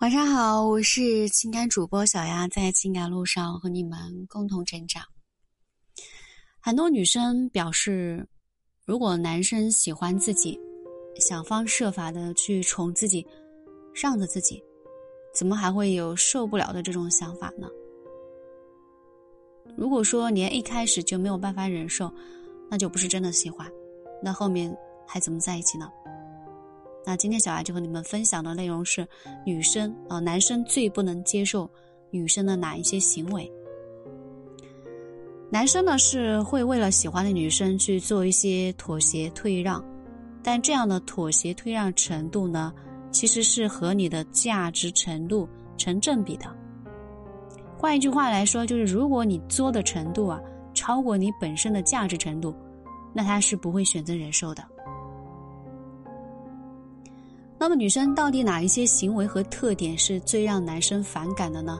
晚上好，我是情感主播小丫，在情感路上和你们共同成长。很多女生表示，如果男生喜欢自己，想方设法的去宠自己，让着自己，怎么还会有受不了的这种想法呢？如果说连一开始就没有办法忍受，那就不是真的喜欢，那后面还怎么在一起呢？那今天小艾就和你们分享的内容是女生啊，男生最不能接受女生的哪一些行为？男生呢是会为了喜欢的女生去做一些妥协退让，但这样的妥协退让程度呢，其实是和你的价值程度成正比的。换一句话来说，就是如果你作的程度啊超过你本身的价值程度，那他是不会选择忍受的。那么女生到底哪一些行为和特点是最让男生反感的呢？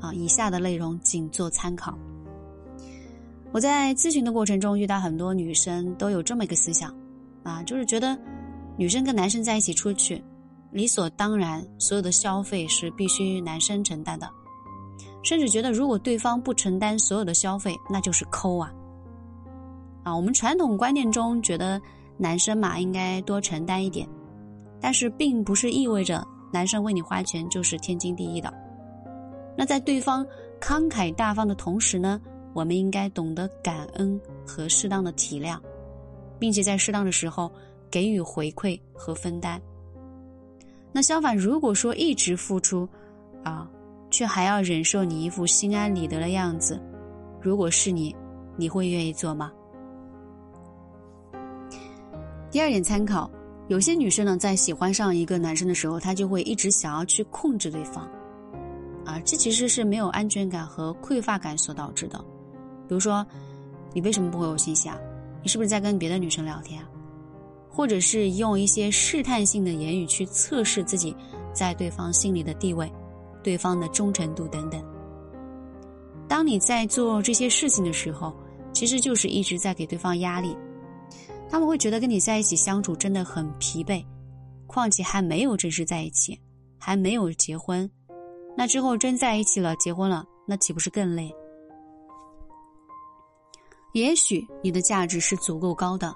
啊，以下的内容仅做参考。我在咨询的过程中遇到很多女生都有这么一个思想，啊，就是觉得女生跟男生在一起出去，理所当然所有的消费是必须男生承担的，甚至觉得如果对方不承担所有的消费，那就是抠啊。啊，我们传统观念中觉得男生嘛应该多承担一点。但是并不是意味着男生为你花钱就是天经地义的。那在对方慷慨大方的同时呢，我们应该懂得感恩和适当的体谅，并且在适当的时候给予回馈和分担。那相反，如果说一直付出，啊，却还要忍受你一副心安理得的样子，如果是你，你会愿意做吗？第二点参考。有些女生呢，在喜欢上一个男生的时候，她就会一直想要去控制对方，啊，这其实是没有安全感和匮乏感所导致的。比如说，你为什么不回我信息啊？你是不是在跟别的女生聊天啊？或者是用一些试探性的言语去测试自己在对方心里的地位、对方的忠诚度等等。当你在做这些事情的时候，其实就是一直在给对方压力。他们会觉得跟你在一起相处真的很疲惫，况且还没有正式在一起，还没有结婚，那之后真在一起了，结婚了，那岂不是更累？也许你的价值是足够高的，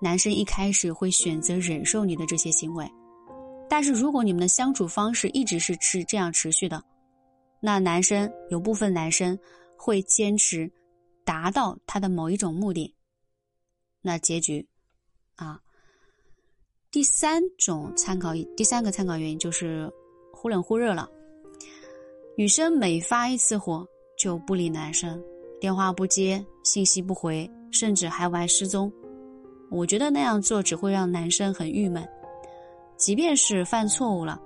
男生一开始会选择忍受你的这些行为，但是如果你们的相处方式一直是是这样持续的，那男生有部分男生会坚持达到他的某一种目的。那结局，啊，第三种参考，第三个参考原因就是忽冷忽热了。女生每发一次火就不理男生，电话不接，信息不回，甚至还玩失踪。我觉得那样做只会让男生很郁闷。即便是犯错误了，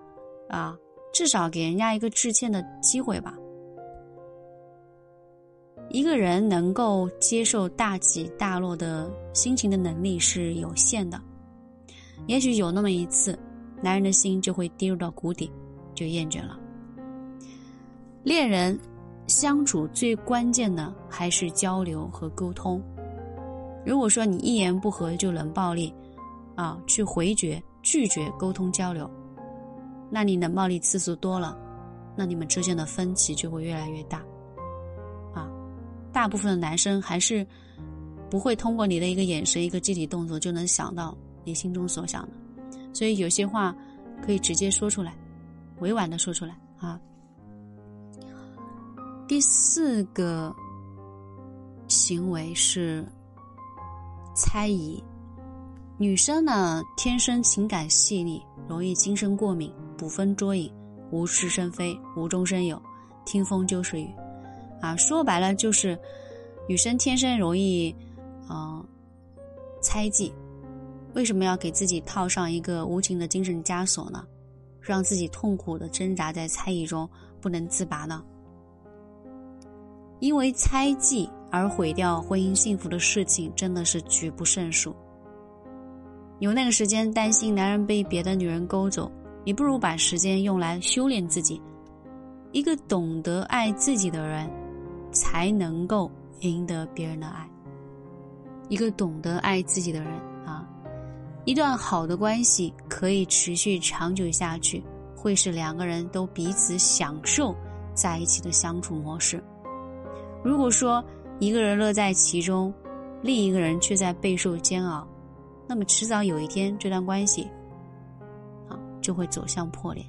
啊，至少给人家一个致歉的机会吧。一个人能够接受大起大落的心情的能力是有限的，也许有那么一次，男人的心就会跌入到谷底，就厌倦了。恋人相处最关键的还是交流和沟通。如果说你一言不合就冷暴力，啊，去回绝、拒绝沟通交流，那你冷暴力次数多了，那你们之间的分歧就会越来越大。大部分的男生还是不会通过你的一个眼神、一个肢体动作就能想到你心中所想的，所以有些话可以直接说出来，委婉的说出来啊。第四个行为是猜疑，女生呢天生情感细腻，容易精神过敏，捕风捉影，无事生非，无中生有，听风就是雨。啊，说白了就是，女生天生容易，嗯，猜忌。为什么要给自己套上一个无情的精神枷锁呢？让自己痛苦的挣扎在猜疑中不能自拔呢？因为猜忌而毁掉婚姻幸福的事情真的是举不胜数。有那个时间担心男人被别的女人勾走，你不如把时间用来修炼自己。一个懂得爱自己的人。才能够赢得别人的爱。一个懂得爱自己的人啊，一段好的关系可以持续长久下去，会是两个人都彼此享受在一起的相处模式。如果说一个人乐在其中，另一个人却在备受煎熬，那么迟早有一天这段关系，啊，就会走向破裂。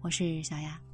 我是小丫。